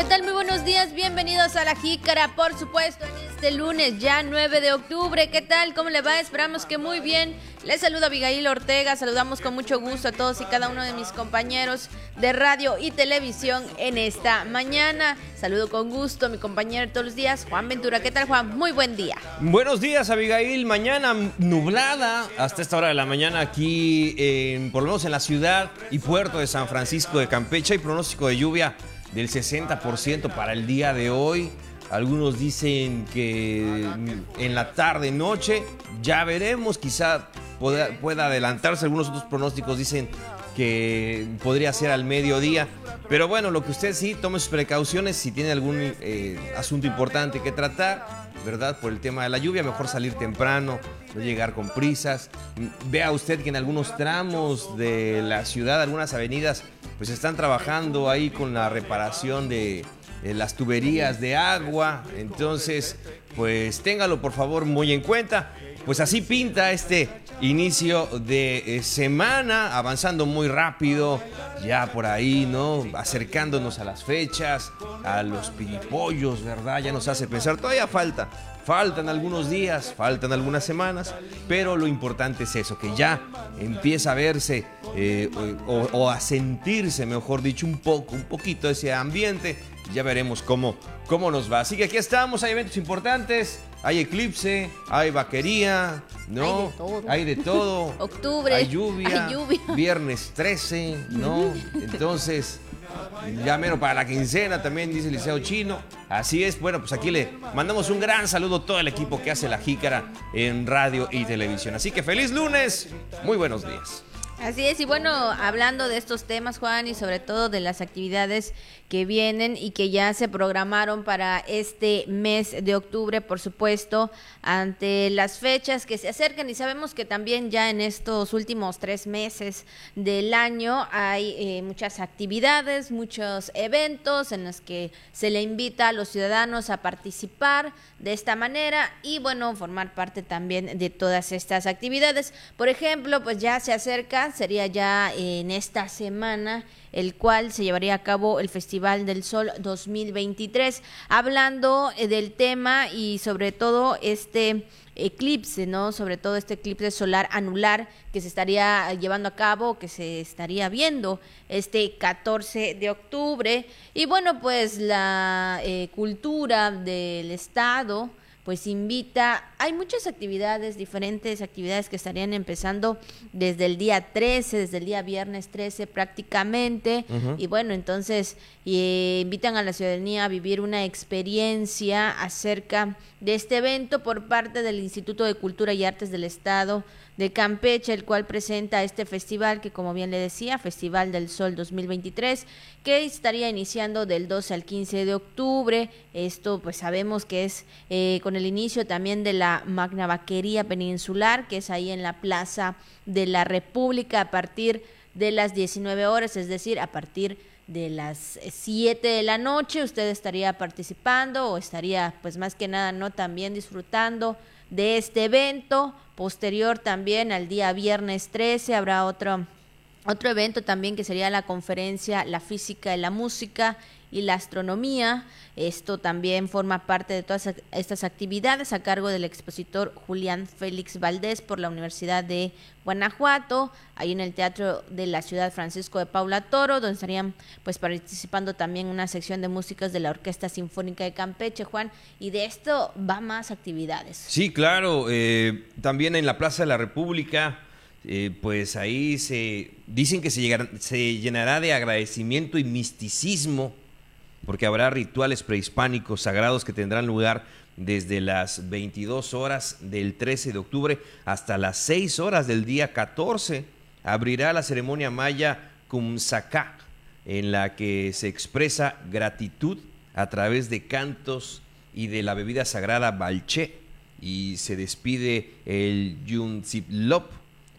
¿Qué tal? Muy buenos días, bienvenidos a La Jícara, por supuesto, en este lunes, ya 9 de octubre. ¿Qué tal? ¿Cómo le va? Esperamos que muy bien. Les saluda Abigail Ortega, saludamos con mucho gusto a todos y cada uno de mis compañeros de radio y televisión en esta mañana. Saludo con gusto a mi compañero de todos los días, Juan Ventura. ¿Qué tal, Juan? Muy buen día. Buenos días, Abigail. Mañana nublada hasta esta hora de la mañana aquí, en, por lo menos en la ciudad y puerto de San Francisco de Campeche. Hay pronóstico de lluvia del 60% para el día de hoy. Algunos dicen que en la tarde, noche, ya veremos, quizá pueda, adelantarse. Algunos otros pronósticos dicen que podría ser al mediodía. Pero bueno, lo que usted sí, tome sus precauciones si tiene algún eh, asunto importante que tratar, ¿verdad? Por el tema de la lluvia, mejor salir temprano, no llegar con prisas. Vea usted que en algunos tramos de la ciudad, algunas avenidas, pues están trabajando ahí con la reparación de, las tuberías de agua. Entonces, pues téngalo por favor muy en cuenta. Pues así pinta este inicio de eh, semana, avanzando muy rápido, ya por ahí, ¿no? Acercándonos a las fechas, a los piripollos, ¿verdad? Ya nos hace pensar, todavía falta, faltan algunos días, faltan algunas semanas, pero lo importante es eso, que ya empieza a verse eh, o, o, a sentirse, mejor dicho, un poco, un poquito ese ambiente. Ya veremos cómo, cómo nos va. Así que aquí estamos, hay eventos importantes hay eclipse, hay vaquería, ¿no? Hay de todo. Octubre. Hay lluvia, Viernes 13, ¿no? Entonces, ya menos para la quincena también dice el Liceo Chino. Así es, bueno, pues aquí le mandamos un gran saludo a todo el equipo que hace la jícara en radio y televisión. Así que feliz lunes, muy buenos días. Así es, y bueno, hablando de estos temas, Juan, y sobre todo de las actividades que vienen y que ya se programaron para este mes de octubre, por supuesto, ante las fechas que se acercan y sabemos que también ya en estos últimos tres meses del año hay eh, muchas actividades, muchos eventos en los que se le invita a los ciudadanos a participar de esta manera y bueno, formar parte también de todas estas actividades. Por ejemplo, pues ya se acerca, sería ya en esta semana el cual se llevaría a cabo el Festival del Sol 2023, hablando eh, del tema y sobre todo este eclipse, ¿no? Sobre todo este eclipse solar anular que se estaría llevando a cabo, que se estaría viendo este 14 de octubre. Y bueno, pues la eh, cultura del Estado pues invita, hay muchas actividades, diferentes actividades que estarían empezando desde el día 13, desde el día viernes 13 prácticamente, y bueno, entonces invitan a la ciudadanía a vivir una experiencia acerca de este evento por parte del Instituto de Cultura y Artes del Estado de Campeche, el cual presenta este festival que como bien le decía, Festival del Sol 2023, que estaría iniciando del 12 al 15 de octubre. Esto pues sabemos que es eh, con el inicio también de la Magna Vaquería Peninsular, que es ahí en la Plaza de la República a partir de las 19 horas, es decir, a partir de las 7 de la noche usted estaría participando o estaría pues más que nada no también disfrutando de este evento. Posterior también al día viernes 13 habrá otro, otro evento también que sería la conferencia La física y la música y la astronomía. Esto también forma parte de todas estas actividades a cargo del expositor Julián Félix Valdés por la Universidad de Guanajuato, ahí en el Teatro de la Ciudad Francisco de Paula Toro, donde estarían pues participando también una sección de músicas de la Orquesta Sinfónica de Campeche, Juan, y de esto va más actividades. Sí, claro, eh, también en la Plaza de la República. Eh, pues ahí se dicen que se, se llenará de agradecimiento y misticismo porque habrá rituales prehispánicos sagrados que tendrán lugar desde las 22 horas del 13 de octubre hasta las 6 horas del día 14. Abrirá la ceremonia maya Kumsaka, en la que se expresa gratitud a través de cantos y de la bebida sagrada Balché. Y se despide el Yunziplop,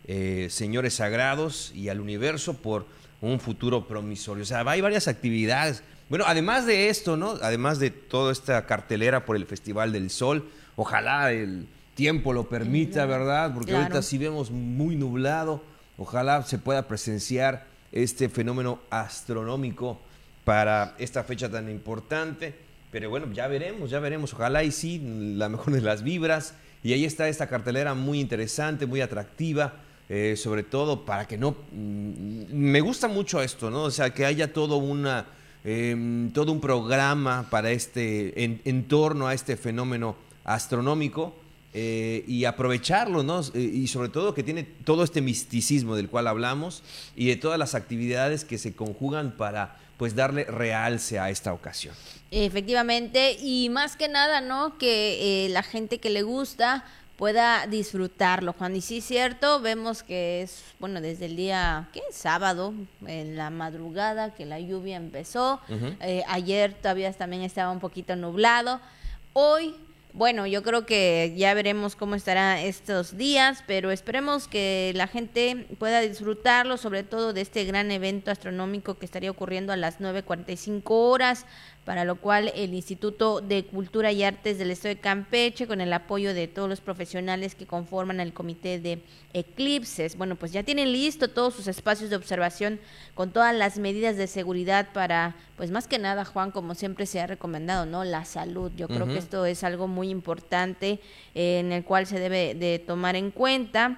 eh, señores sagrados y al universo por un futuro promisorio. O sea, hay varias actividades bueno, además de esto, ¿no? Además de toda esta cartelera por el Festival del Sol, ojalá el tiempo lo permita, ¿verdad? Porque ahorita sí vemos muy nublado, ojalá se pueda presenciar este fenómeno astronómico para esta fecha tan importante. Pero bueno, ya veremos, ya veremos. Ojalá y sí, la mejor de las vibras. Y ahí está esta cartelera muy interesante, muy atractiva. Eh, sobre todo para que no... Mm, me gusta mucho esto, ¿no? O sea, que haya todo una... Em, todo un programa para este, en, torno a este fenómeno astronómico eh, y aprovecharlo, ¿no? Eh, y sobre todo que tiene todo este misticismo del cual hablamos y de todas las actividades que se conjugan para pues darle realce a esta ocasión. Efectivamente, y más que nada, ¿no? Que la gente que le gusta pueda disfrutarlo, Juan. Y sí es cierto, vemos que es, bueno, desde el día, ¿qué? Sábado, en la madrugada, que la lluvia empezó. Eh, ayer todavía también estaba un poquito nublado. Hoy bueno, yo creo que ya veremos cómo estará estos días, pero esperemos que la gente pueda disfrutarlo, sobre todo de este gran evento astronómico que estaría ocurriendo a las 9.45 horas, para lo cual el Instituto de Cultura y Artes del Estado de Campeche, con el apoyo de todos los profesionales que conforman el Comité de Eclipses, bueno, pues ya tienen listo todos sus espacios de observación con todas las medidas de seguridad para, pues más que nada, Juan, como siempre se ha recomendado, ¿no? La salud. Yo creo que esto es algo muy importante eh, en el cual se debe de tomar en cuenta.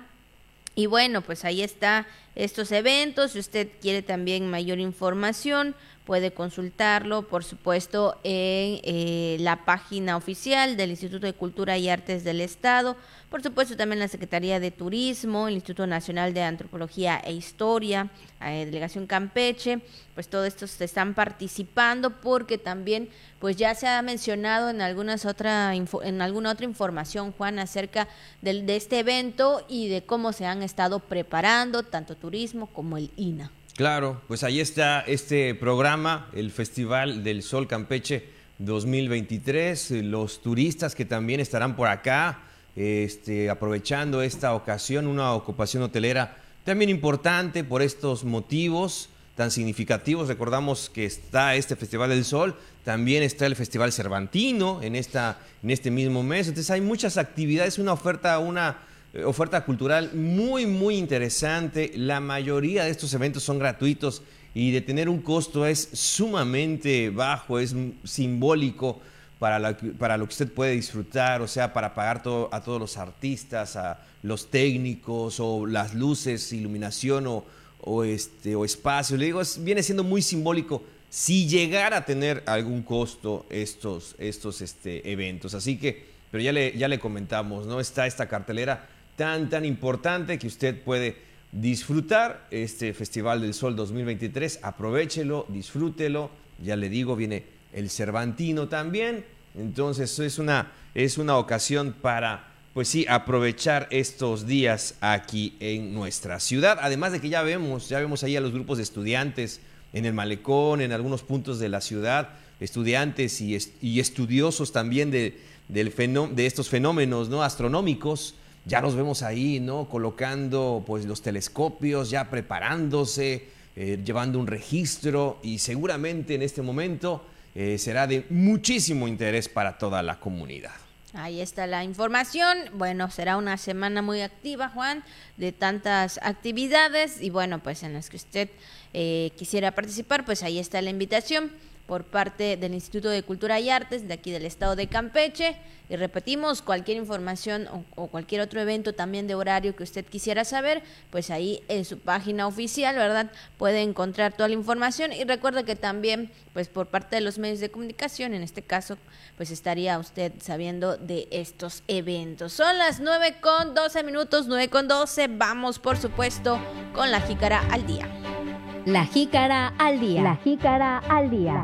Y bueno, pues ahí está estos eventos. Si usted quiere también mayor información, puede consultarlo, por supuesto, en eh, la página oficial del Instituto de Cultura y Artes del Estado, por supuesto también la Secretaría de Turismo, el Instituto Nacional de Antropología e Historia, Delegación Campeche, pues todos estos están participando porque también pues ya se ha mencionado en algunas otra en alguna otra información Juan acerca de este evento y de cómo se han estado preparando tanto turismo como el INA. Claro, pues ahí está este programa, el Festival del Sol Campeche 2023, los turistas que también estarán por acá, este, aprovechando esta ocasión, una ocupación hotelera también importante por estos motivos tan significativos. Recordamos que está este Festival del Sol, también está el Festival Cervantino en, esta, en este mismo mes. Entonces hay muchas actividades, una oferta, una oferta cultural muy, muy interesante. La mayoría de estos eventos son gratuitos y de tener un costo es sumamente bajo, es simbólico para, para lo que usted puede disfrutar, o sea, para pagar a todos los artistas, a los técnicos o las luces, iluminación o, o, este, o espacio. Le digo, viene siendo muy simbólico si llegara a tener algún costo estos, estos este, eventos. Así que, pero ya le, ya le comentamos, ¿no? Está esta cartelera tan, tan importante que usted puede disfrutar este Festival del Sol 2023. Aprovechelo, disfrútelo. Ya le digo, viene el Cervantino también. Entonces es una, es una ocasión para, pues sí, aprovechar estos días aquí en nuestra ciudad. Además de que ya vemos, ya vemos ahí a los grupos de estudiantes en el malecón, en algunos puntos de la ciudad, estudiantes y, y estudiosos también de, del de estos fenómenos ¿no? astronómicos ya los vemos ahí, ¿no? Colocando pues los telescopios, ya preparándose, eh, llevando un registro y seguramente en este momento eh, será de muchísimo interés para toda la comunidad. Ahí está la información. Bueno, será una semana muy activa, Juan, de tantas actividades y bueno, pues en las que usted eh, quisiera participar, pues ahí está la invitación por parte del Instituto de Cultura y Artes de aquí del estado de Campeche. Y repetimos, cualquier información o, cualquier otro evento también de horario que usted quisiera saber, pues ahí en su página oficial, ¿verdad? Puede encontrar toda la información. Y recuerda que también, pues por parte de los medios de comunicación, en este caso, pues estaría usted sabiendo de estos eventos. Son las 9 con 12 minutos, 9 con 12. Vamos, por supuesto, con la jícara al día. La jícara al día. La jícara al día.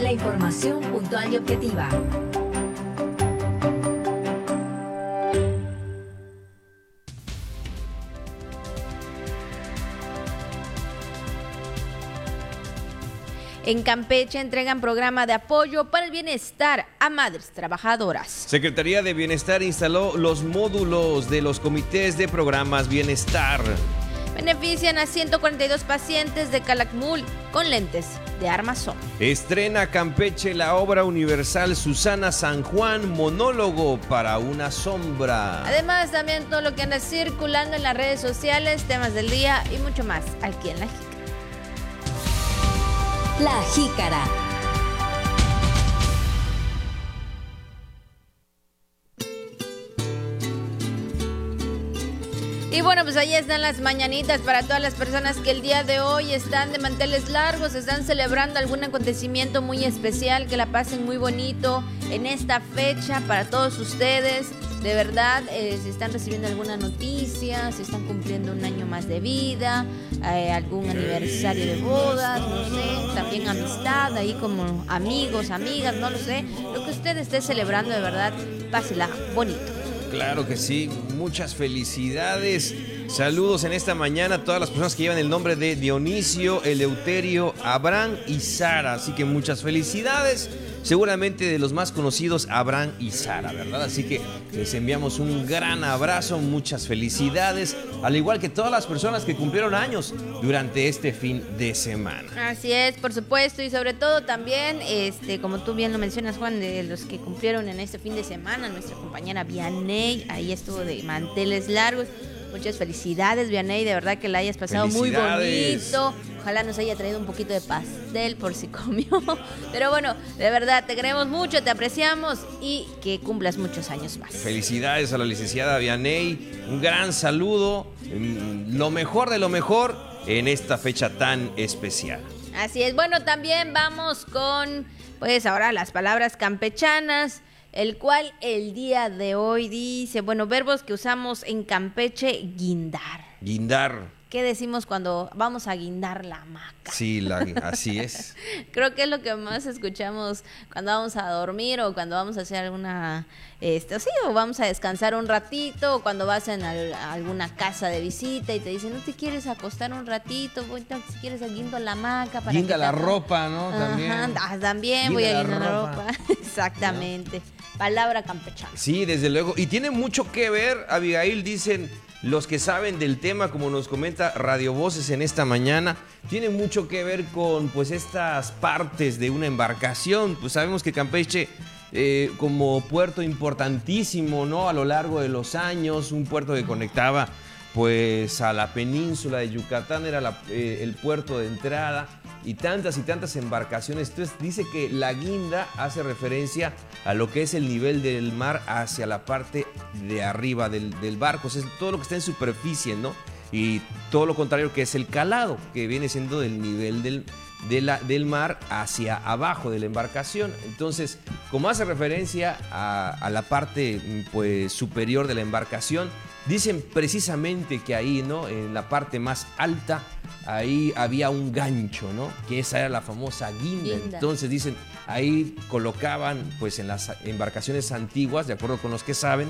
La información puntual y objetiva. En Campeche entregan programa de apoyo para el bienestar a madres trabajadoras. Secretaría de Bienestar instaló los módulos de los comités de programas bienestar benefician a 142 pacientes de Calakmul con lentes de armazón. Estrena Campeche la obra universal Susana San Juan, monólogo para una sombra. Además, también todo lo que anda circulando en las redes sociales, temas del día y mucho más aquí en La Jica. La Jícara. Y bueno, pues ahí están las mañanitas para todas las personas que el día de hoy están de manteles largos, están celebrando algún acontecimiento muy especial, que la pasen muy bonito en esta fecha para todos ustedes. De verdad, eh, si están recibiendo alguna noticia, si están cumpliendo un año más de vida, eh, algún aniversario de bodas, no sé, también amistad, ahí como amigos, amigas, no lo sé. Lo que usted esté celebrando, de verdad, pásela bonito. Claro que sí, muchas felicidades. Saludos en esta mañana a todas las personas que llevan el nombre de Dionisio, Eleuterio, Abraham y Sara. Así que muchas felicidades. Seguramente de los más conocidos, Abraham y Sara, ¿verdad? Así que les enviamos un gran abrazo, muchas felicidades, al igual que todas las personas que cumplieron años durante este fin de semana. Así es, por supuesto, y sobre todo también, este, como tú bien lo mencionas, Juan, de los que cumplieron en este fin de semana, nuestra compañera Vianey, ahí estuvo de manteles largos. Muchas felicidades, Vianey, de verdad que la hayas pasado muy bonito. Ojalá nos haya traído un poquito de pastel por si comió. Pero bueno, de verdad, te queremos mucho, te apreciamos y que cumplas muchos años más. Felicidades a la licenciada Vianey, un gran saludo, mm, lo mejor de lo mejor en esta fecha tan especial. Así es. Bueno, también vamos con, pues ahora las palabras campechanas, el cual el día de hoy dice, bueno, verbos que usamos en Campeche, guindar. Guindar, ¿Qué decimos cuando vamos a guindar la hamaca? sí, la- así es. Creo que es lo que más escuchamos cuando vamos a dormir o cuando vamos a hacer alguna, este, sí, o vamos a descansar un ratito, o cuando vas en al- a alguna casa de visita y te dicen, ¿no te quieres acostar un ratito? Voy, si quieres, guindo la hamaca para Guinda la ropa, ¿no? También. Ajá, ah, también Guinda voy a guindar la ropa. ropa. Exactamente. Palabra campechana. Sí, desde luego. Y tiene mucho que ver, Abigail, dicen los que saben del tema, como nos comenta Radio Voces en esta mañana, tiene mucho que ver con pues estas partes de una embarcación. Pues sabemos que Campeche, eh, como puerto importantísimo, ¿no? A lo largo de los años, un puerto que conectaba pues a la península de Yucatán, era eh, el puerto de entrada y tantas y tantas embarcaciones. Entonces dice que la guinda hace referencia a lo que es el nivel del mar hacia la parte de arriba del, barco, o sea, es todo lo que está en superficie, ¿no? Y todo lo contrario que es el calado, que viene siendo del nivel del, mar hacia abajo de la embarcación. Entonces, como hace referencia a, a la parte pues, superior de la embarcación, dicen precisamente que ahí, ¿no? En la parte más alta, ahí había un gancho, ¿no? Que esa era la famosa guinda. Guinda. Entonces dicen, ahí colocaban, pues en las embarcaciones antiguas, de acuerdo con los que saben,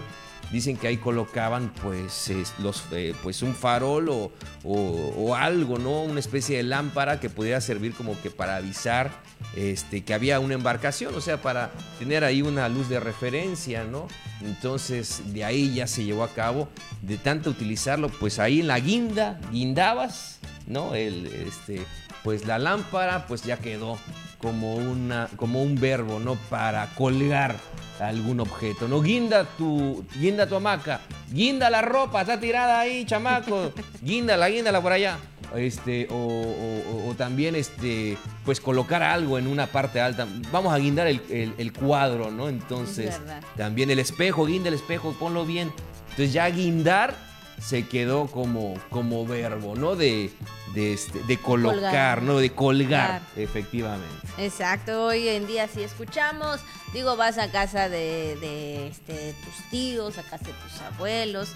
dicen que ahí colocaban pues es- los eh, pues un farol o, o- o algo no una especie de lámpara que pudiera servir como que para avisar este que había una embarcación o sea para tener ahí una luz de referencia no entonces de ahí ya se llevó a cabo. De tanto utilizarlo pues ahí en la guinda guindabas no el este pues la lámpara pues ya quedó como una como un verbo no para colgar algún objeto no guinda tu guinda tu hamaca guinda la ropa está tirada ahí chamaco. Guíndala guíndala por allá. Este o, o- también este pues colocar algo en una parte alta. Vamos a guindar el, el- el cuadro no entonces también el espejo guinda el espejo ponlo bien. Entonces ya guindar se quedó como, como verbo, ¿no? De, de, este, de colocar, Colgar. ¿no? De colgar, Colgar. efectivamente. Exacto, hoy en día sí escuchamos, digo, vas a casa de, de, este, de tus tíos, a casa de tus abuelos,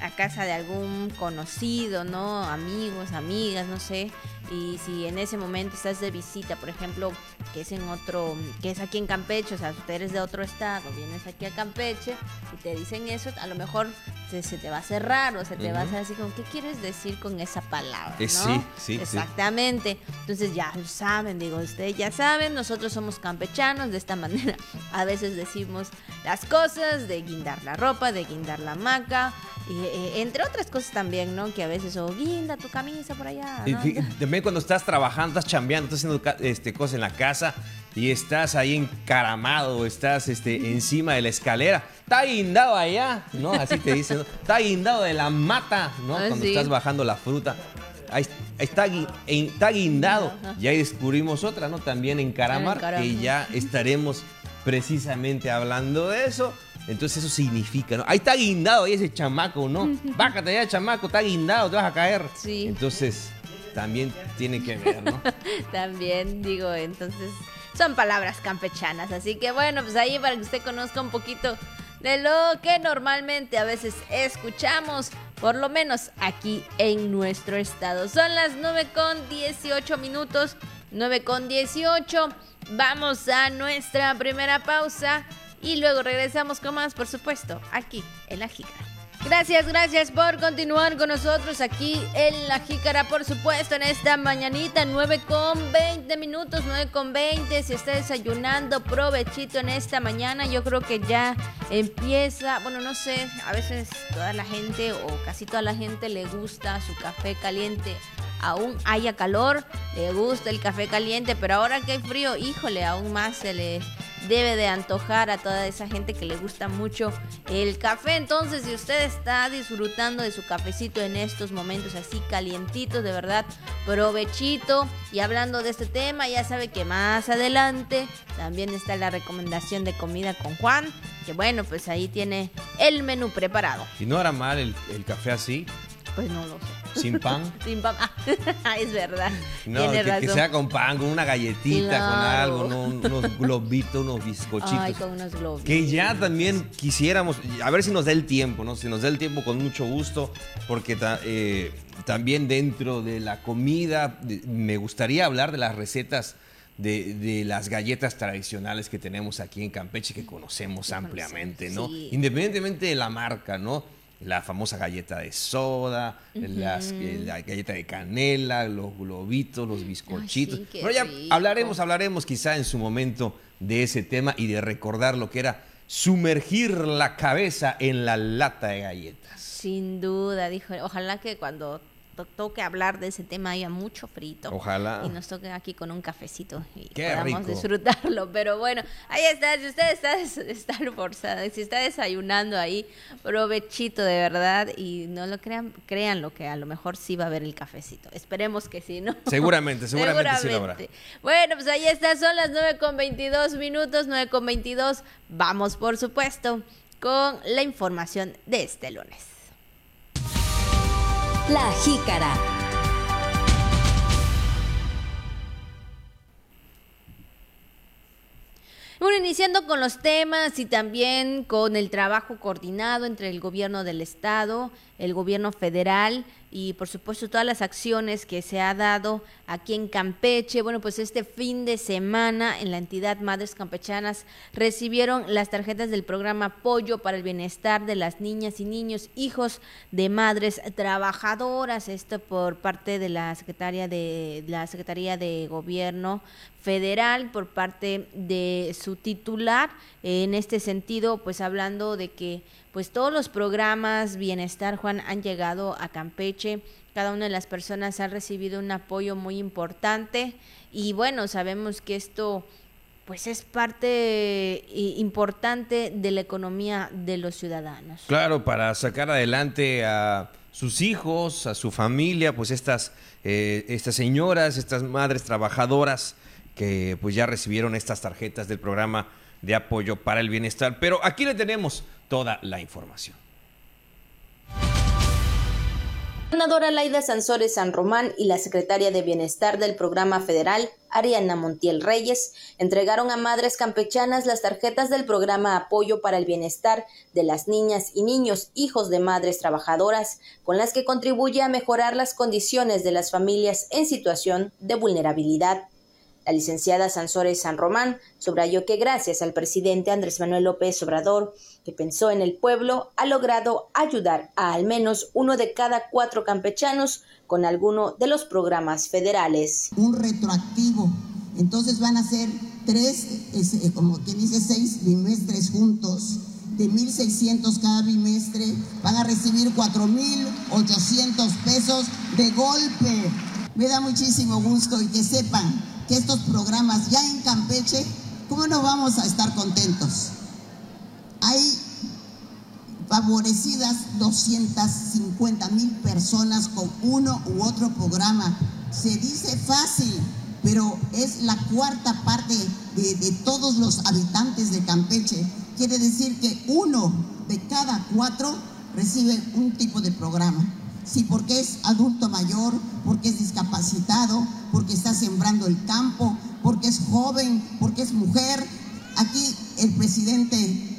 a casa de algún conocido, ¿no? Amigos, amigas, no sé. Y si en ese momento estás de visita, por ejemplo, que es en otro, que es aquí en Campeche, o sea, tú eres de otro estado, vienes aquí a Campeche y te dicen eso, a lo mejor se, se te va a cerrar o se te va a hacer así como, ¿qué quieres decir con esa palabra? Eh, ¿no? sí, sí, sí. Exactamente. Entonces ya saben, digo, ustedes ya saben, nosotros somos campechanos, de esta manera a veces decimos las cosas, de guindar la ropa, de guindar la hamaca, y, eh, entre otras cosas también, ¿no? Que a veces, o guinda tu camisa por allá. Y también cuando estás trabajando, estás chambeando, estás haciendo este, cosas en la casa y estás ahí encaramado, estás este, encima de la escalera. Está guindado allá, ¿no? Así te dicen, ¿no? Está guindado de la mata, ¿no? Ah, Cuando sí. estás bajando la fruta. ahí, está, está guindado. Ya descubrimos otra, ¿no? También en Caramar, que ya estaremos precisamente hablando de eso. Entonces eso significa, ¿no? Ahí está guindado, ahí ese chamaco, ¿no? Bájate ya, chamaco, está guindado, te vas a caer. Sí. Entonces, también tiene que ver, ¿no? también, digo, entonces, son palabras campechanas. Así que bueno, pues ahí para que usted conozca un poquito de lo que normalmente a veces escuchamos, por lo menos aquí en nuestro estado. Son las 9 con 18 minutos, 9 con 18. Vamos a nuestra primera pausa y luego regresamos con más, por supuesto, aquí en La Jícara. Gracias, gracias por continuar con nosotros aquí en La Jícara, por supuesto, en esta mañanita, 9 con 20 minutos, 9 con 20. Si está desayunando, provechito en esta mañana. Yo creo que ya empieza, bueno, no sé, a veces toda la gente o casi toda la gente le gusta su café caliente aún haya calor, le gusta el café caliente, pero ahora que hay frío, híjole, aún más se le debe de antojar a toda esa gente que le gusta mucho el café. Entonces, si usted está disfrutando de su cafecito en estos momentos así calientitos, de verdad, provechito. Y hablando de este tema, ya sabe que más adelante también está la recomendación de comida con Juan. Que bueno, pues ahí tiene el menú preparado. Y no hará mal el, el café así. Pues no lo sé. ¿Sin pan? Sin pan. Ah, es verdad. No, que, sea con pan, con una galletita, con algo, unos globitos, unos bizcochitos. Ay, con unos globitos. Que ya también quisiéramos, a ver si nos da el tiempo, ¿no? Si nos da el tiempo con mucho gusto, porque eh, también dentro de la comida me gustaría hablar de las recetas. De, las galletas tradicionales que tenemos aquí en Campeche que conocemos ampliamente, ¿no? Independientemente de la marca, ¿no? La famosa galleta de soda, eh, la galleta de canela, los globitos, los bizcochitos. Pero ya hablaremos, hablaremos quizá en su momento de ese tema y de recordar lo que era sumergir la cabeza en la lata de galletas. Sin duda, dijo, ojalá que cuando toque hablar de ese tema haya mucho frito. Ojalá. Y nos toque aquí con un cafecito y podamos disfrutarlo. Pero bueno, ahí está. Si usted está, está si está desayunando ahí, provechito de verdad. Y no lo crean, crean lo que a lo mejor sí va a haber el cafecito. Esperemos que sí, ¿no? Seguramente, seguramente, sí lo habrá. Bueno, pues ahí está. Son las 9 con 22 minutos, 9 con 22. Vamos, por supuesto, con la información de este lunes. La Jícara. Bueno, iniciando con los temas y también con el trabajo coordinado entre el gobierno del estado, el gobierno federal y por supuesto todas las acciones que se ha dado aquí en Campeche. Bueno, pues este fin de semana en la entidad Madres Campechanas recibieron las tarjetas del programa Apoyo para el Bienestar de las Niñas y Niños, hijos de madres trabajadoras. Esto por parte de la Secretaría de la Secretaría de Gobierno federal por parte de su titular en este sentido pues hablando de que pues todos los programas bienestar, Juan, han llegado a Campeche. Cada una de las personas ha recibido un apoyo muy importante y bueno, sabemos que esto pues es parte eh, importante de la economía de los ciudadanos. Claro, para sacar adelante a sus hijos, a su familia, pues estas, eh, estas señoras, estas madres trabajadoras que pues ya recibieron estas tarjetas del programa de apoyo para el bienestar. Pero aquí le tenemos toda la información. La senadora Laida Sansores San Román y la secretaria de Bienestar del programa federal, Ariana Montiel Reyes, entregaron a madres campechanas las tarjetas del programa Apoyo para el Bienestar de las Niñas y Niños hijos de madres trabajadoras, con las que contribuye a mejorar las condiciones de las familias en situación de vulnerabilidad. La licenciada Sansores San Román subrayó que gracias al presidente Andrés Manuel López Obrador, que pensó en el pueblo, ha logrado ayudar a al menos uno de cada cuatro campechanos con alguno de los programas federales. Un retroactivo. Entonces van a ser tres, eh, como quien dice, seis bimestres juntos de 1.600 cada bimestre, van a recibir 4.800 pesos de golpe. Me da muchísimo gusto y que sepan que estos programas ya en Campeche, ¿cómo no vamos a estar contentos? Hay favorecidas 250 mil personas con uno u otro programa. Se dice fácil, pero es la cuarta parte de, de, todos los habitantes de Campeche. Quiere decir que uno de cada cuatro recibe un tipo de programa. Sí, porque es adulto mayor, porque es discapacitado, porque está sembrando el campo, porque es joven, porque es mujer. Aquí el presidente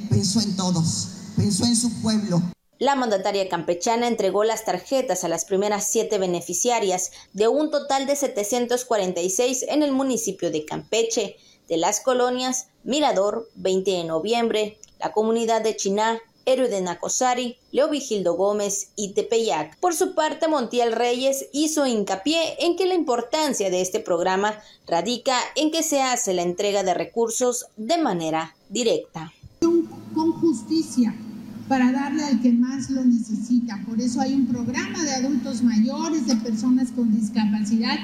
pensó en todos, pensó en su pueblo. La mandataria campechana entregó las tarjetas a las primeras siete beneficiarias de un total de 746 en el municipio de Campeche, de las colonias Mirador, 20 de noviembre, la comunidad de Chiná, Héroe de Nacosari, Leo Vigildo Gómez y Tepeyac. Por su parte, Montiel Reyes hizo hincapié en que la importancia de este programa radica en que se hace la entrega de recursos de manera directa. Con justicia para darle al que más lo necesita. Por eso hay un programa de adultos mayores, de personas con discapacidad,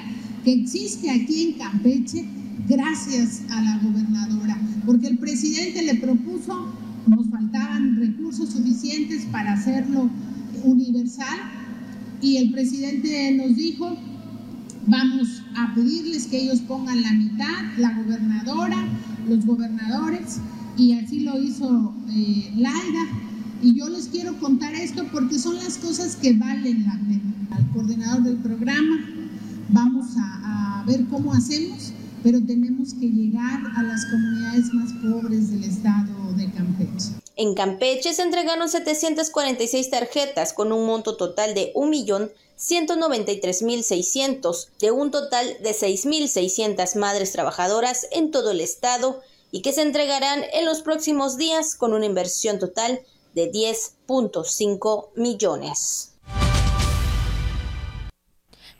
que existe aquí en Campeche gracias a la gobernadora, porque el presidente le propuso nos faltaban recursos suficientes para hacerlo universal y el presidente nos dijo, vamos a pedirles que ellos pongan la mitad, la gobernadora, los gobernadores, y así lo hizo eh, Laida. Y yo les quiero contar esto porque son las cosas que valen. Al coordinador del programa, vamos a ver cómo hacemos pero tenemos que llegar a las comunidades más pobres del estado de Campeche. En Campeche se entregaron 746 tarjetas con un monto total de 1.193.600 de un total de 6.600 madres trabajadoras en todo el estado y que se entregarán en los próximos días con una inversión total de 10.5 millones.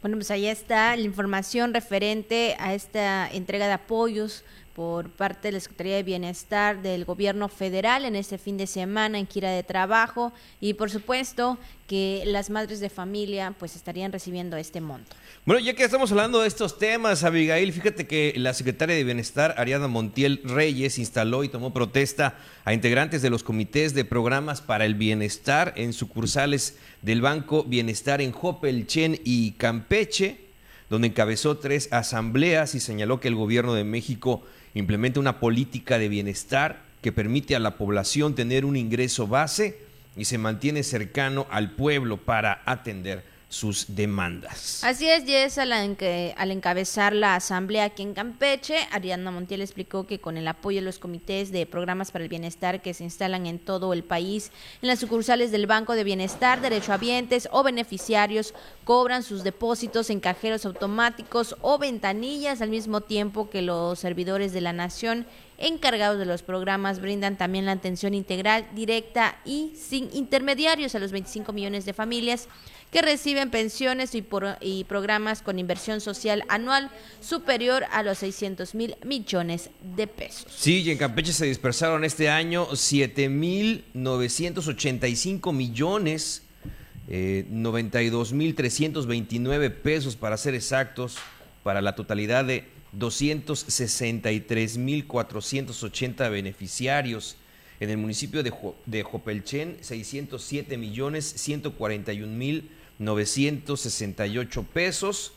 Bueno, pues ahí está la información referente a esta entrega de apoyos por parte de la Secretaría de Bienestar del Gobierno Federal en este fin de semana en gira de trabajo y por supuesto que las madres de familia pues estarían recibiendo este monto. Bueno, ya que estamos hablando de estos temas, Abigail, fíjate que la secretaria de Bienestar, Ariadna Montiel Reyes, instaló y tomó protesta a integrantes de los comités de programas para el bienestar en sucursales del Banco Bienestar en Jopelchen y Campeche, donde encabezó tres asambleas y señaló que el gobierno de México implementa una política de bienestar que permite a la población tener un ingreso base y se mantiene cercano al pueblo para atender sus demandas. Así es, Jess, al, al encabezar la asamblea aquí en Campeche, Ariadna Montiel explicó que con el apoyo de los comités de programas para el bienestar que se instalan en todo el país, en las sucursales del Banco de Bienestar, derechohabientes o beneficiarios cobran sus depósitos en cajeros automáticos o ventanillas al mismo tiempo que los servidores de la nación encargados de los programas brindan también la atención integral, directa y sin intermediarios a los 25 millones de familias que reciben pensiones y, programas con inversión social anual superior a los 600 mil millones de pesos. Sí, y en Campeche se dispersaron este año 7 mil 985 millones. Eh, 92 mil 329 pesos para ser exactos, para la totalidad de 263 mil 480 beneficiarios. En el municipio de, de Jopelchen, 607 millones 141 mil 968 pesos,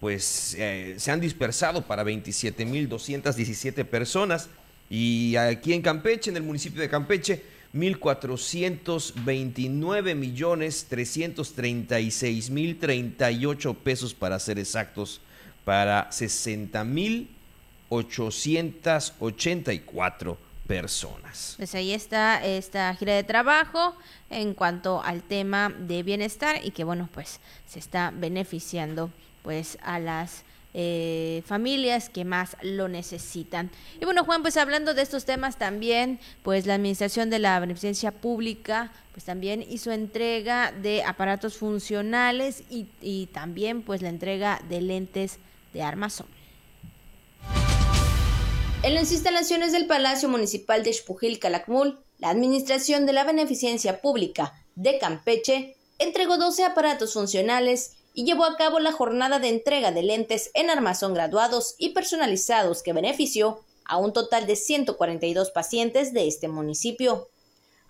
pues eh, se han dispersado para 27.217 personas. Y aquí en Campeche, en el municipio de Campeche, 1.429 millones 336 mil 38 pesos para ser exactos, para 60 mil 884 personas. Pues ahí está esta gira de trabajo en cuanto al tema de bienestar y que bueno pues se está beneficiando pues a las eh, familias que más lo necesitan. Y bueno, Juan, pues hablando de estos temas también, pues la Administración de la Beneficencia Pública, pues también hizo entrega de aparatos funcionales y, y también pues la entrega de lentes de armazón. En las instalaciones del Palacio Municipal de Xpujil Calakmul, la Administración de la Beneficencia Pública de Campeche entregó 12 aparatos funcionales y llevó a cabo la jornada de entrega de lentes en armazón graduados y personalizados que benefició a un total de 142 pacientes de este municipio.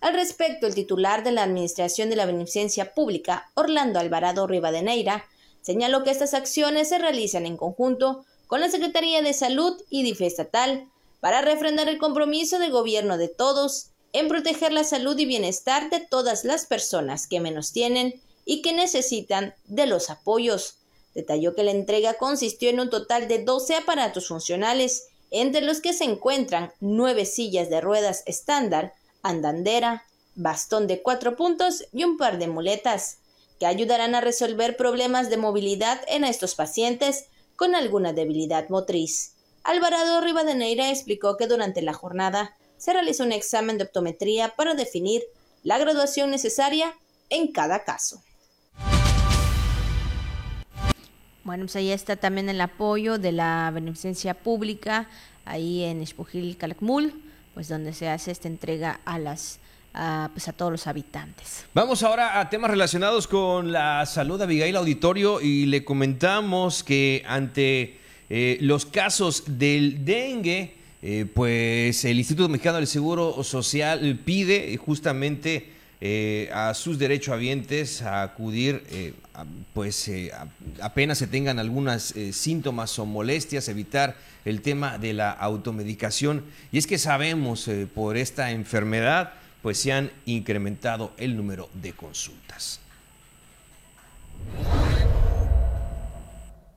Al respecto, el titular de la Administración de la Beneficencia Pública, Orlando Alvarado Rivadeneira, señaló que estas acciones se realizan en conjunto con la Secretaría de Salud y DIF estatal para refrendar el compromiso de gobierno de todos en proteger la salud y bienestar de todas las personas que menos tienen y que necesitan de los apoyos. Detalló que la entrega consistió en un total de 12 aparatos funcionales, entre los que se encuentran nueve sillas de ruedas estándar, andandera, bastón de cuatro puntos y un par de muletas, que ayudarán a resolver problemas de movilidad en estos pacientes con alguna debilidad motriz. Alvarado Rivadeneira explicó que durante la jornada se realizó un examen de optometría para definir la graduación necesaria en cada caso. Bueno, pues ahí está también el apoyo de la beneficencia pública, ahí en Espujil Calakmul, pues donde se hace esta entrega a las a, pues a todos los habitantes. Vamos ahora a temas relacionados con la salud, Abigail Auditorio, y le comentamos que ante eh, los casos del dengue, eh, pues el Instituto Mexicano del Seguro Social pide justamente eh, a sus derechohabientes a acudir, pues apenas se tengan algunas síntomas o molestias, evitar el tema de la automedicación. Y es que sabemos por esta enfermedad, pues se han incrementado el número de consultas.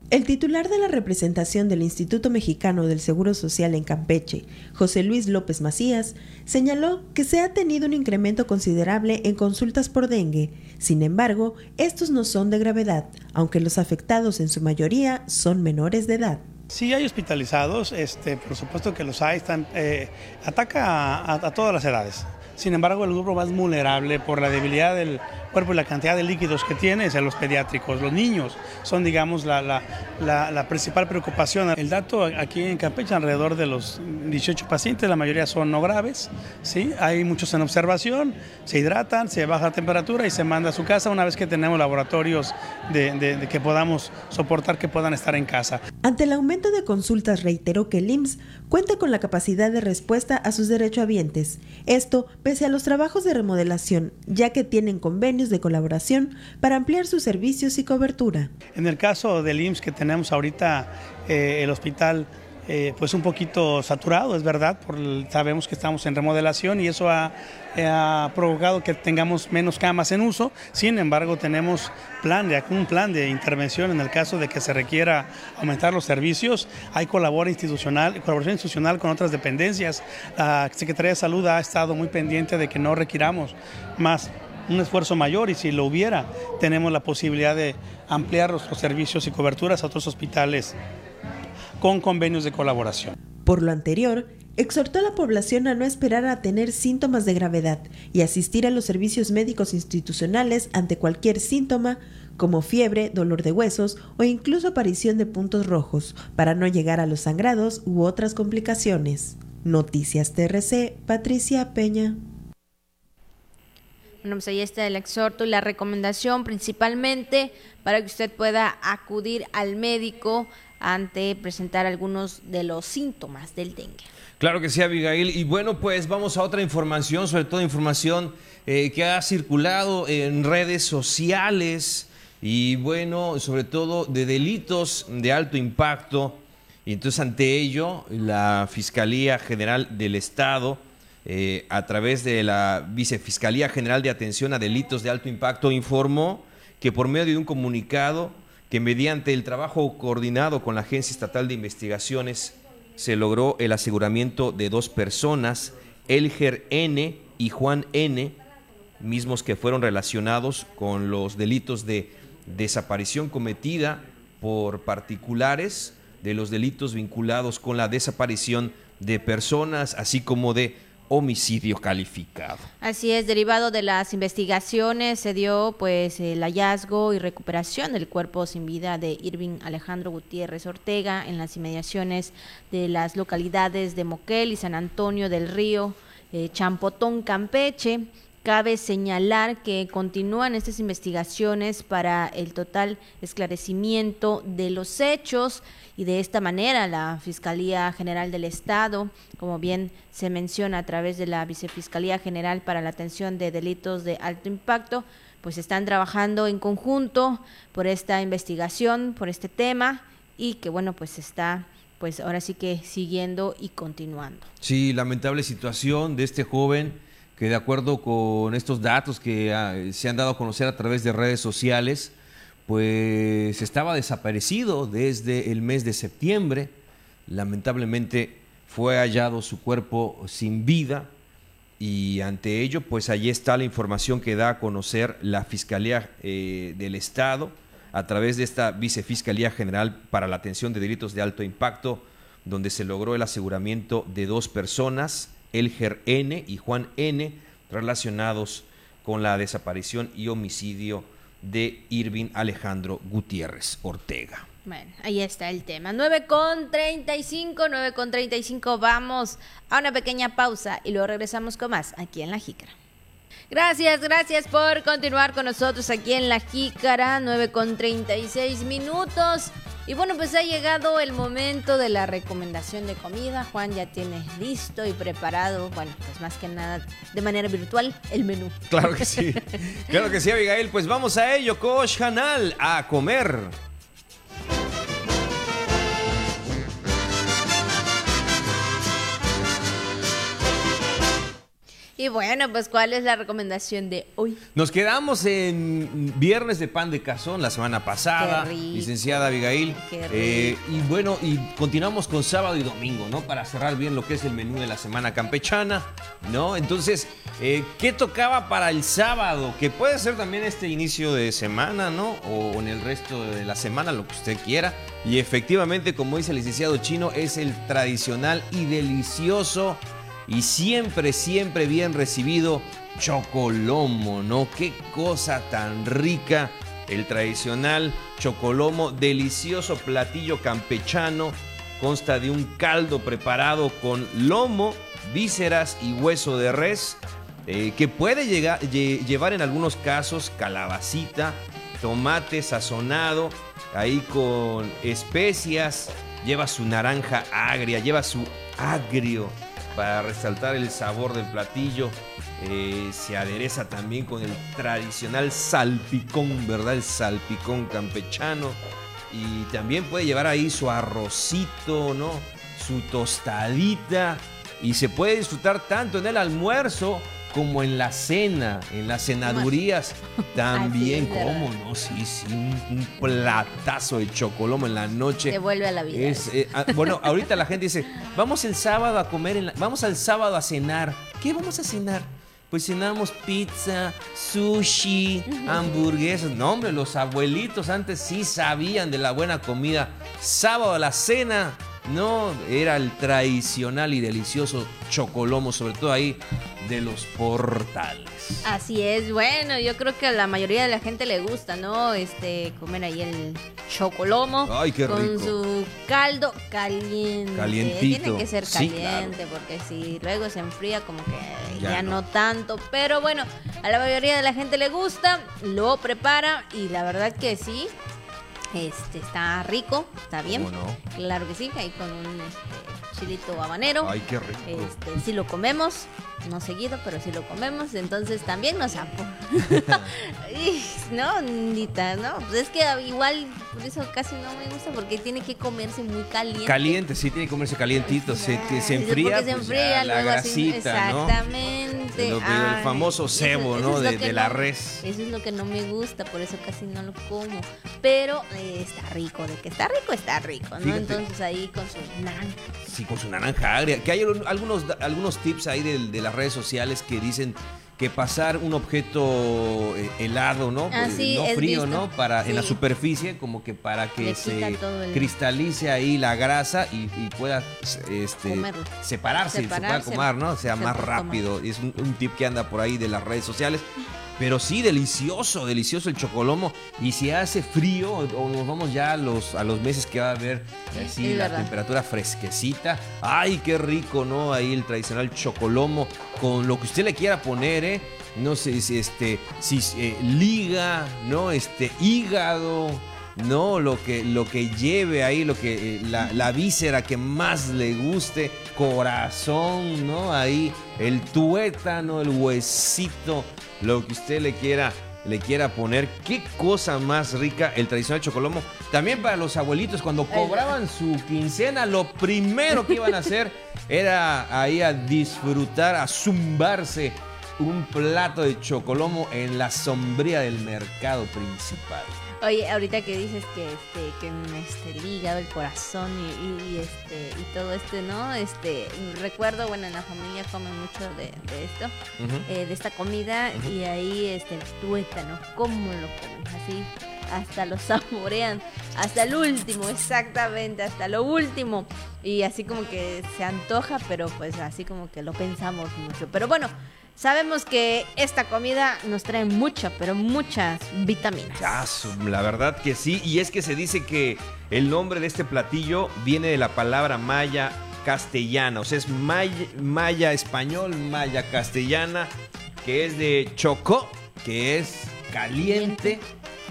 El titular de la representación del Instituto Mexicano del Seguro Social en Campeche, José Luis López Macías, señaló que se ha tenido un incremento considerable en consultas por dengue. Sin embargo, estos no son de gravedad, aunque los afectados en su mayoría son menores de edad. Sí hay hospitalizados, este, por supuesto que los hay, están, eh, ataca a todas las edades. Sin embargo, el grupo más vulnerable por la debilidad del cuerpo y la cantidad de líquidos que tiene es los pediátricos. Los niños son, digamos, la, la, principal preocupación. El dato aquí en Campeche, alrededor de los 18 pacientes, la mayoría son no graves. ¿sí? Hay muchos en observación, se hidratan, se baja la temperatura y se manda a su casa una vez que tenemos laboratorios de, que podamos soportar que puedan estar en casa. Ante el aumento de consultas, reiteró que el IMSS cuenta con la capacidad de respuesta a sus derechohabientes. Esto pese a los trabajos de remodelación, ya que tienen convenios de colaboración para ampliar sus servicios y cobertura. En el caso del IMSS que tenemos ahorita, eh, el hospital eh, pues un poquito saturado, es verdad, por, sabemos que estamos en remodelación y eso ha, ha, provocado que tengamos menos camas en uso, sin embargo tenemos plan de, un plan de intervención en el caso de que se requiera aumentar los servicios, hay colabora institucional, colaboración institucional con otras dependencias, la Secretaría de Salud ha estado muy pendiente de que no requiramos más un esfuerzo mayor y si lo hubiera, tenemos la posibilidad de ampliar nuestros servicios y coberturas a otros hospitales con convenios de colaboración. Por lo anterior, exhortó a la población a no esperar a tener síntomas de gravedad y asistir a los servicios médicos institucionales ante cualquier síntoma como fiebre, dolor de huesos o incluso aparición de puntos rojos, para no llegar a los sangrados u otras complicaciones. Noticias TRC, Patricia Peña. Bueno, pues ahí está el exhorto y la recomendación principalmente para que usted pueda acudir al médico ante presentar algunos de los síntomas del dengue. Claro que sí, Abigail. Y bueno, pues vamos a otra información, sobre todo información eh, que ha circulado en redes sociales y bueno, sobre todo de delitos de alto impacto. Y entonces ante ello, la Fiscalía General del Estado, eh, a través de la Vicefiscalía General de Atención a Delitos de Alto Impacto, informó que por medio de un comunicado que mediante el trabajo coordinado con la Agencia Estatal de Investigaciones se logró el aseguramiento de dos personas, Elger N y Juan N, mismos que fueron relacionados con los delitos de desaparición cometida por particulares, de los delitos vinculados con la desaparición de personas, así como de homicidio calificado. Así es, derivado de las investigaciones se dio pues el hallazgo y recuperación del cuerpo sin vida de Irving Alejandro Gutiérrez Ortega en las inmediaciones de las localidades de Moquel y San Antonio del Río, eh, Champotón, Campeche Cabe señalar que continúan estas investigaciones para el total esclarecimiento de los hechos y de esta manera la Fiscalía General del Estado, como bien se menciona a través de la Vicefiscalía General para la Atención de Delitos de Alto Impacto, pues están trabajando en conjunto por esta investigación, por este tema y que bueno, pues está pues ahora sí que siguiendo y continuando. Sí, lamentable situación de este joven que de acuerdo con estos datos que ah, se han dado a conocer a través de redes sociales, pues estaba desaparecido desde el mes de septiembre. Lamentablemente fue hallado su cuerpo sin vida y ante ello, pues allí está la información que da a conocer la Fiscalía eh, del Estado a través de esta Vicefiscalía General para la Atención de Delitos de Alto Impacto, donde se logró el aseguramiento de dos personas, Elger N. y Juan N., relacionados con la desaparición y homicidio de Irving Alejandro Gutiérrez Ortega. Bueno, ahí está el tema. 9 con 35, 9 con 35. Vamos a una pequeña pausa y luego regresamos con más aquí en La Jícara. Gracias, gracias por continuar con nosotros aquí en La Jícara, 9 con 36 minutos. Y bueno, pues ha llegado el momento de la recomendación de comida. Juan ya tiene listo y preparado, bueno, pues más que nada de manera virtual, el menú. Claro que sí. claro que sí, Abigail. Pues vamos a ello, Coach Canal, a comer. Y bueno, pues ¿cuál es la recomendación de hoy? Nos quedamos en viernes de pan de cazón la semana pasada, licenciada Abigail. Eh, y bueno, y continuamos con sábado y domingo, ¿no? Para cerrar bien lo que es el menú de la semana campechana, ¿no? Entonces, eh, ¿qué tocaba para el sábado? Que puede ser también este inicio de semana, ¿no? O en el resto de la semana, lo que usted quiera. Y efectivamente, como dice el licenciado Chino, es el tradicional y delicioso y siempre, siempre bien recibido chocolomo, ¿no? Qué cosa tan rica el tradicional chocolomo, delicioso platillo campechano, consta de un caldo preparado con lomo, vísceras y hueso de res, eh, que puede llegar, llevar en algunos casos calabacita, tomate sazonado, ahí con especias, lleva su naranja agria, lleva su agrio para resaltar el sabor del platillo. Eh, se adereza también con el tradicional salpicón, ¿verdad? El salpicón campechano. Y también puede llevar ahí su arrocito, ¿no? Su tostadita. Y se puede disfrutar tanto en el almuerzo como en la cena, en las cenadurías, también, ¿cómo no? Sí, sí, un, platazo de chocolomo en la noche. Te vuelve a la vida. Eh, ah, bueno, ahorita la gente dice, vamos el sábado a comer, vamos al sábado a cenar. ¿Qué vamos a cenar? Pues cenamos pizza, sushi, hamburguesas. No, hombre, los abuelitos antes sí sabían de la buena comida. Sábado a la cena, no, era el tradicional y delicioso chocolomo, sobre todo ahí de los portales. Así es, bueno, yo creo que a la mayoría de la gente le gusta, ¿no? Este, comer ahí el chocolomo Ay, qué con su caldo caliente. Calientito. Tiene que ser caliente porque si luego se enfría como que ya, no. no tanto, pero bueno, a la mayoría de la gente le gusta, lo prepara y la verdad que sí, este está rico, está bien. Claro que sí, ahí con un este, chilito habanero. Ay, qué rico. Este, sí lo comemos, no seguido, pero sí lo comemos, entonces también nos apo. no, Nita, no, pues es que igual por eso casi no me gusta porque tiene que comerse muy caliente. Caliente, sí, tiene que comerse calientito, se, se enfría, porque se pues enfría la grasita, exactamente. el famoso cebo, ¿no? de, la res. Eso es lo que no me gusta, por eso casi no lo como. Pero eh, está rico, de que está rico, está rico, ¿no? Entonces ahí con su naranja. Sí, con su naranja agria. Que hay algunos, algunos tips ahí de, de las redes sociales que dicen que pasar un objeto eh, helado, ¿no? Ah, no frío, ¿no? Para en la superficie, como que para que se cristalice ahí la grasa y, pueda este, separarse, se pueda comer, ¿no? O sea, más rápido. Es un, un, tip que anda por ahí de las redes sociales. Pero sí, delicioso, delicioso el chocolomo. Y si hace frío, o nos vamos ya a los, a los meses que va a haber así la temperatura fresquecita. Ay, qué rico, ¿no? Ahí el tradicional chocolomo con lo que usted le quiera poner, ¿eh? no sé si este, si eh, liga, ¿no? Este, hígado, ¿no? Lo que, lo que lleve ahí, lo que, eh, la, la víscera que más le guste, corazón, ¿no? Ahí, el tuétano, el huesito, lo que usted le quiera le quiera poner. Qué cosa más rica el tradicional chocolomo. También para los abuelitos, cuando cobraban su quincena, lo primero que iban a hacer era ahí a disfrutar, a zumbarse un plato de chocolomo en la sombría del mercado principal. Oye, ahorita que dices que este, que este, el hígado, el corazón y, y, este y todo este, ¿no? Este, recuerdo, bueno, en la familia comen mucho de, de esto, eh, de esta comida y ahí este el tuétano, ¿cómo lo comen? Así hasta lo saborean, hasta el último, exactamente, hasta lo último. Y así como que se antoja, pero pues así como que lo pensamos mucho. Pero bueno, sabemos que esta comida nos trae mucha, pero muchas vitaminas. Ah, la verdad que sí. Y es que se dice que el nombre de este platillo viene de la palabra maya castellana. O sea, es maya, maya español, maya castellana, que es de chocó, que es caliente,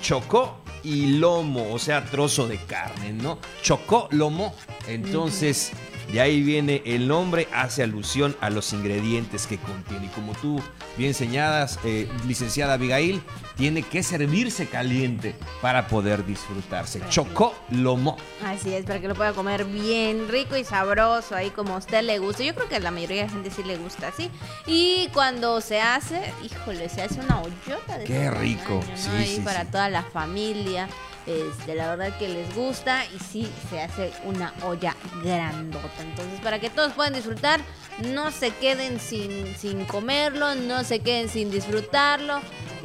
chocó y lomo, o sea, trozo de carne, ¿no? Chocó, lomo. Entonces, de ahí viene el nombre, hace alusión a los ingredientes que contiene. Y como tú bien señalas, eh, licenciada Abigail, tiene que servirse caliente para poder disfrutarse. Chocó, lomo. Así es, para que lo pueda comer bien rico y sabroso, ahí como a usted le gusta. Yo creo que a la mayoría de la gente sí le gusta así. Y cuando se hace, híjole, se hace una ollota de Qué rico, tamaño, ¿no? sí, Ahí sí, para sí. toda la familia. Este, la verdad que les gusta y sí, se hace una olla grandota. Entonces, para que todos puedan disfrutar, no se queden sin, sin comerlo, no se queden sin disfrutarlo,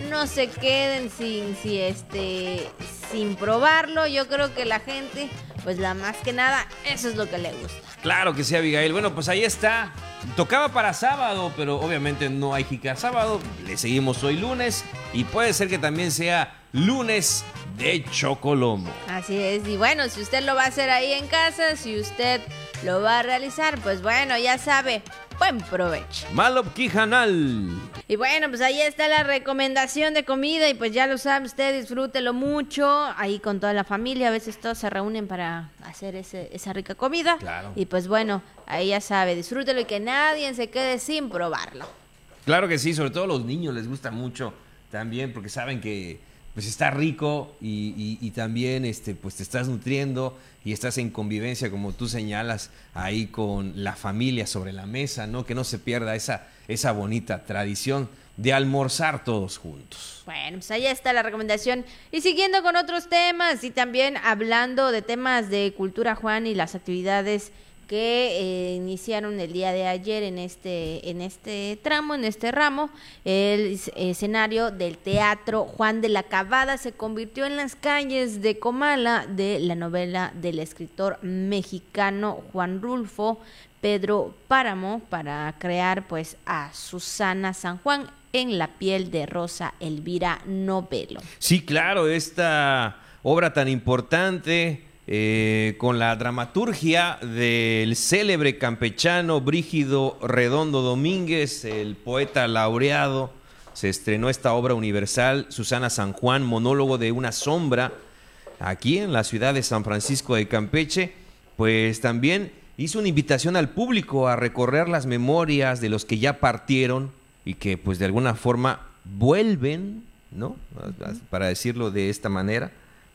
no se queden sin, si este, sin probarlo. Yo creo que la gente, pues la más que nada, eso es lo que le gusta. Claro que sí, Abigail. Bueno, pues ahí está. Tocaba para sábado, pero obviamente no hay jica sábado. Le seguimos hoy lunes y puede ser que también sea lunes de chocolomo. Así es, y bueno, si usted lo va a hacer ahí en casa, si usted lo va a realizar, pues bueno, ya sabe, buen provecho. Malop Quijanal. Y bueno, pues ahí está la recomendación de comida y pues ya lo sabe usted, disfrútelo mucho, ahí con toda la familia, a veces todos se reúnen para hacer ese- esa rica comida. Claro. Y pues bueno, ahí ya sabe, disfrútelo y que nadie se quede sin probarlo. Claro que sí, sobre todo a los niños les gusta mucho también porque saben que pues está rico y, y- y también este, pues te estás nutriendo y estás en convivencia, como tú señalas, ahí con la familia sobre la mesa, ¿no? Que no se pierda esa, esa bonita tradición de almorzar todos juntos. Bueno, pues ahí está la recomendación. Y siguiendo con otros temas y también hablando de temas de cultura, Juan, y las actividades que eh, iniciaron el día de ayer en este, en este tramo, en este ramo, el es- escenario del Teatro Juan de la Cabada se convirtió en las calles de Comala de la novela del escritor mexicano Juan Rulfo Pedro Páramo para crear pues a Susana San Juan en la piel de Rosa Elvira Novelo. Sí, claro, esta obra tan importante eh, con la dramaturgia del célebre campechano Brígido Redondo Domínguez, el poeta laureado. Se estrenó esta obra universal, Susana San Juan, monólogo de una sombra, aquí en la ciudad de San Francisco de Campeche, pues también hizo una invitación al público a recorrer las memorias de los que ya partieron y que pues de alguna forma vuelven, ¿no? Para decirlo de esta manera,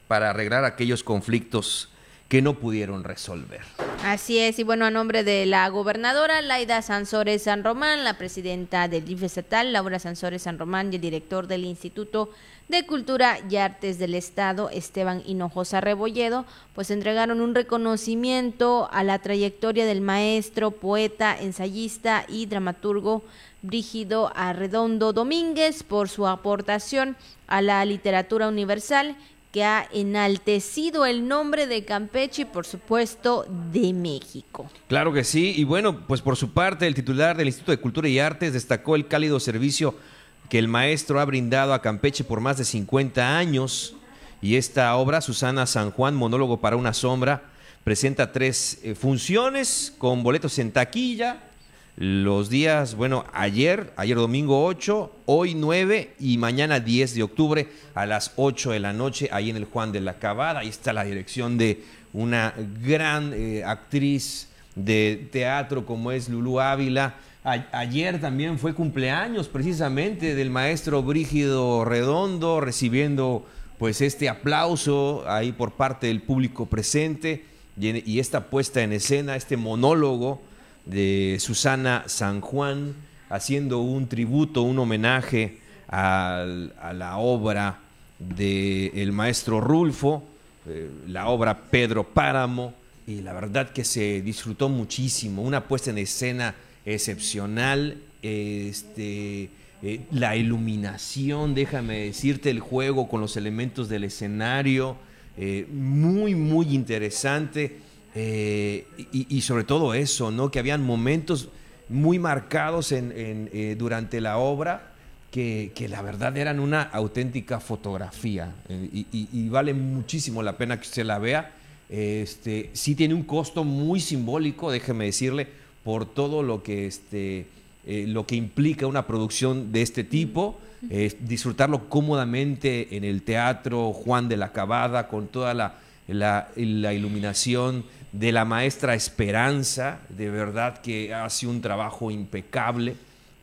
para arreglar aquellos conflictos que no pudieron resolver. Así es, y bueno, a nombre de la gobernadora Laida Sansores San Román, la presidenta del DIF estatal, Laura Sansores San Román, y el director del Instituto de Cultura y Artes del Estado, Esteban Hinojosa Rebolledo, pues entregaron un reconocimiento a la trayectoria del maestro, poeta, ensayista y dramaturgo Brígido Arredondo Domínguez por su aportación a la literatura universal que ha enaltecido el nombre de Campeche y por supuesto de México. Claro que sí, y bueno, pues por su parte el titular del Instituto de Cultura y Artes destacó el cálido servicio que el maestro ha brindado a Campeche por más de 50 años y esta obra, Susana San Juan, monólogo para una sombra, presenta tres eh, funciones con boletos en taquilla, los días, bueno, ayer, ayer domingo 8, hoy 9 y mañana 10 de octubre a las 8 de la noche, ahí en el Juan de la Cabada. Ahí está la dirección de una gran eh, actriz de teatro como es Lulú Ávila. ayer también fue cumpleaños precisamente del maestro Brígido Redondo, recibiendo pues este aplauso ahí por parte del público presente y esta puesta en escena, este monólogo de Susana San Juan, haciendo un tributo, un homenaje a, la obra del maestro Rulfo, eh, la obra Pedro Páramo, y la verdad que se disfrutó muchísimo, una puesta en escena excepcional, este, eh, la iluminación, déjame decirte, el juego con los elementos del escenario, eh, muy, muy interesante eh, y, sobre todo eso, ¿no? Que habían momentos muy marcados en, eh, durante la obra que, la verdad eran una auténtica fotografía eh, y, vale muchísimo la pena que usted la vea. Este, sí tiene un costo muy simbólico, déjeme decirle, por todo lo que, este, lo que implica una producción de este tipo. disfrutarlo cómodamente en el teatro Juan de la Cabada con toda la, la iluminación de la maestra Esperanza, de verdad que hace un trabajo impecable.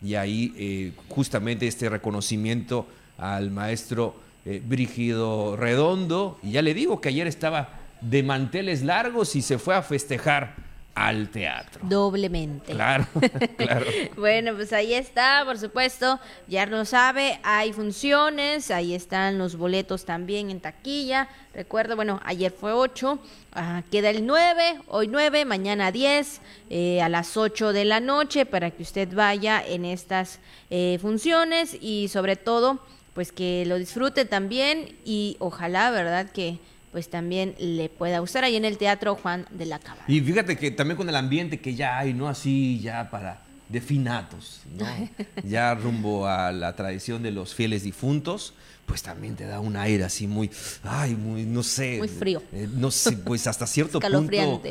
Y ahí eh, justamente este reconocimiento al maestro eh, Brígido Redondo, y ya le digo que ayer estaba de manteles largos y se fue a festejar al teatro. Doblemente. Claro, claro. bueno, pues ahí está, por supuesto, ya lo sabe, hay funciones, ahí están los boletos también en taquilla. Recuerdo, bueno, ayer fue 8, ah, queda el 9, hoy 9, mañana 10, eh, a las 8 de la noche para que usted vaya en estas eh, funciones y sobre todo, pues que lo disfrute también y ojalá, ¿verdad? Que pues también le pueda gustar ahí en el Teatro Juan de la Cámara. Y fíjate que también con el ambiente que ya hay, ¿no? Así ya para de finatos, ¿no? ya rumbo a la tradición de los fieles difuntos, pues también te da un aire así muy, ay, muy, no sé. Muy frío. Eh, no sé, pues hasta cierto punto.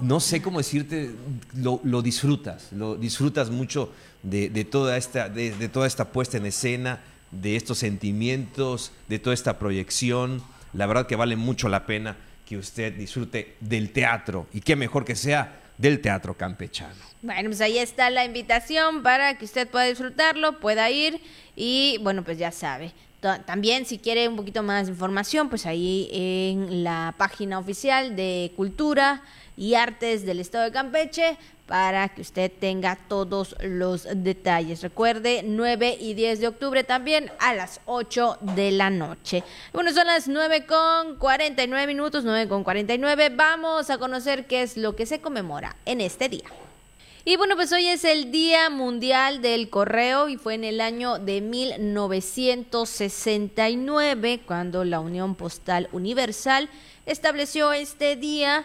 No sé cómo decirte, lo, disfrutas, lo disfrutas mucho de, toda esta, de toda esta puesta en escena, de estos sentimientos, de toda esta proyección la verdad que vale mucho la pena que usted disfrute del teatro y qué mejor que sea del teatro campechano. Bueno, pues ahí está la invitación para que usted pueda disfrutarlo, pueda ir y bueno, pues ya sabe. También si quiere un poquito más de información, pues ahí en la página oficial de Cultura y Artes del Estado de Campeche para que usted tenga todos los detalles. Recuerde, 9 y 10 de octubre también a las 8 de la noche. Bueno, son las 9 con 49 minutos, 9 con 49. Vamos a conocer qué es lo que se conmemora en este día. Y bueno, pues hoy es el Día Mundial del Correo y fue en el año de 1969 cuando la Unión Postal Universal estableció este día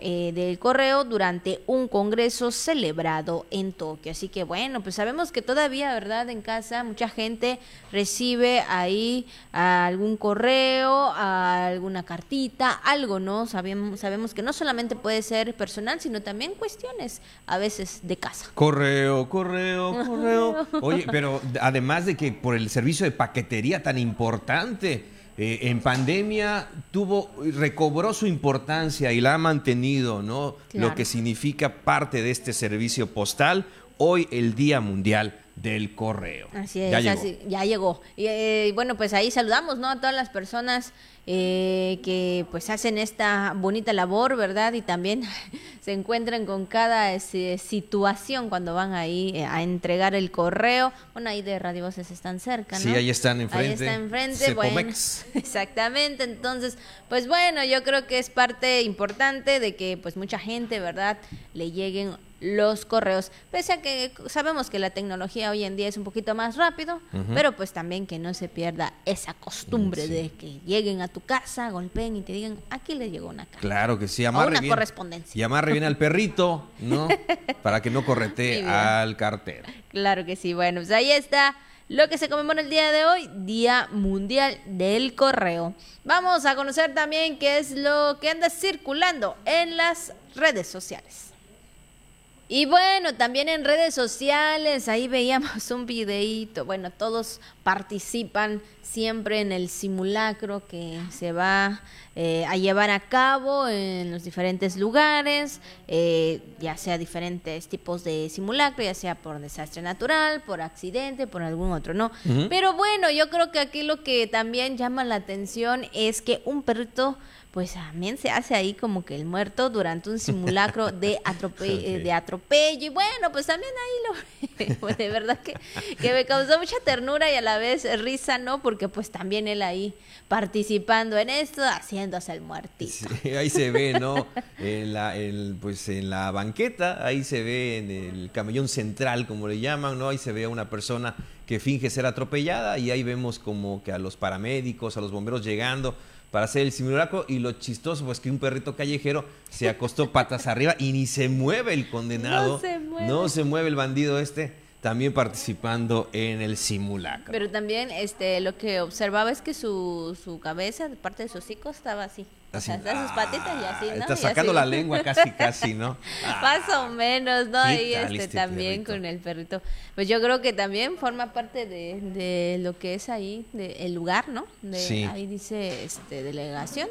eh, del correo durante un congreso celebrado en Tokio. Así que bueno, pues sabemos que todavía, ¿verdad? En casa mucha gente recibe ahí algún correo, alguna cartita, algo, ¿no? Sabemos, sabemos que no solamente puede ser personal, sino también cuestiones a veces de casa. Correo, correo, correo. Oye, pero además de que por el servicio de paquetería tan importante, eh, en pandemia tuvo, recobró su importancia y la ha mantenido, ¿no? Lo que significa parte de este servicio postal. Hoy el Día Mundial del Correo. Así es, ya llegó. ya llegó. Y eh, bueno, pues ahí saludamos, ¿no? A todas las personas eh, que pues hacen esta bonita labor, ¿verdad? Y también se encuentran con cada este, situación cuando van ahí eh, a entregar el correo. Bueno, ahí de Radio Voces están cerca, ¿no? Sí, ahí están enfrente. Ahí están enfrente, bueno, exactamente. Entonces, pues bueno, yo creo que es parte importante de que pues mucha gente, ¿verdad? Le lleguen los correos. Pese a que sabemos que la tecnología hoy en día es un poquito más rápido, pero pues también que no se pierda esa costumbre de que lleguen a tu casa, golpeen y te digan, aquí le llegó una carta. Claro que sí, amarre una correspondencia. Y amarre bien al perrito, ¿no? Para que no correte al cartero. Claro que sí. Bueno, pues ahí está lo que se conmemora el día de hoy, Día Mundial del Correo. Vamos a conocer también qué es lo que anda circulando en las redes sociales. Y bueno, también en redes sociales, ahí veíamos un videíto. Bueno, todos participan siempre en el simulacro que se va eh, a llevar a cabo en los diferentes lugares, eh, ya sea diferentes tipos de simulacro, ya sea por desastre natural, por accidente, por algún otro, ¿no? Pero bueno, yo creo que aquí lo que también llama la atención es que un perrito pues también se hace ahí como que el muerto durante un simulacro de, atrope de atropello. Y bueno, pues también ahí lo pues de verdad que, que, me causó mucha ternura y a la vez risa, ¿no? Porque pues también él ahí participando en esto, haciéndose el muertito. Sí, ahí se ve, ¿no? En la, pues en la banqueta, ahí se ve en el camellón central, como le llaman, ¿no? Ahí se ve a una persona que finge ser atropellada y ahí vemos como que a los paramédicos, a los bomberos llegando para hacer el simulacro y lo chistoso pues que un perrito callejero se acostó patas arriba y ni se mueve el condenado. No se mueve. No se mueve el bandido este también participando en el simulacro. Pero también este lo que observaba es que su, su cabeza, parte de su hocico, estaba así. Así. O sea, sus patitas y así, ¿no? Está Y sacando la lengua casi, casi, ¿no? Más o menos, ¿no? ¿qué Ahí tal este, este también perrito? con el perrito. Pues yo creo que también forma parte de, de lo que es ahí, de el lugar, ¿no? De, Sí. Ahí dice este delegación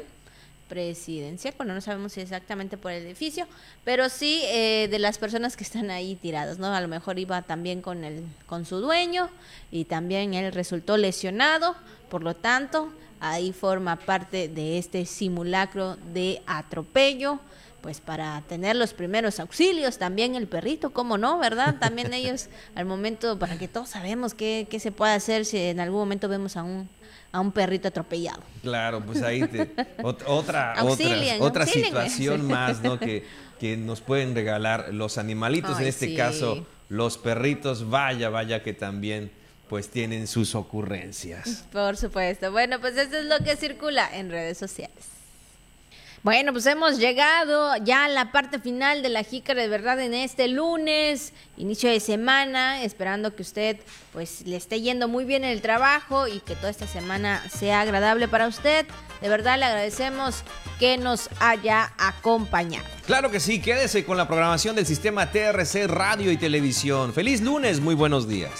presidencial, bueno, no sabemos si exactamente por el edificio, pero sí eh, de las personas que están ahí tiradas, ¿no? A lo mejor iba también con el con su dueño y también él resultó lesionado, por lo tanto, ahí forma parte de este simulacro de atropello pues para tener los primeros auxilios, también el perrito, ¿cómo no, verdad? También ellos al momento, para que todos sabemos qué, qué se puede hacer si en algún momento vemos a un, a un perrito atropellado. Claro, pues ahí te- ot- otra, Auxilien, otra, otra situación más, ¿no? Que, que nos pueden regalar los animalitos, en este sí. caso los perritos, vaya, vaya que también pues tienen sus ocurrencias. Por supuesto. Bueno, pues eso es lo que circula en redes sociales. Bueno, pues hemos llegado ya a la parte final de la jícara de verdad en este lunes, inicio de semana, esperando que usted pues le esté yendo muy bien en el trabajo y que toda esta semana sea agradable para usted. De verdad le agradecemos que nos haya acompañado. Claro que sí, quédese con la programación del sistema TRC Radio y Televisión. Feliz lunes, muy buenos días.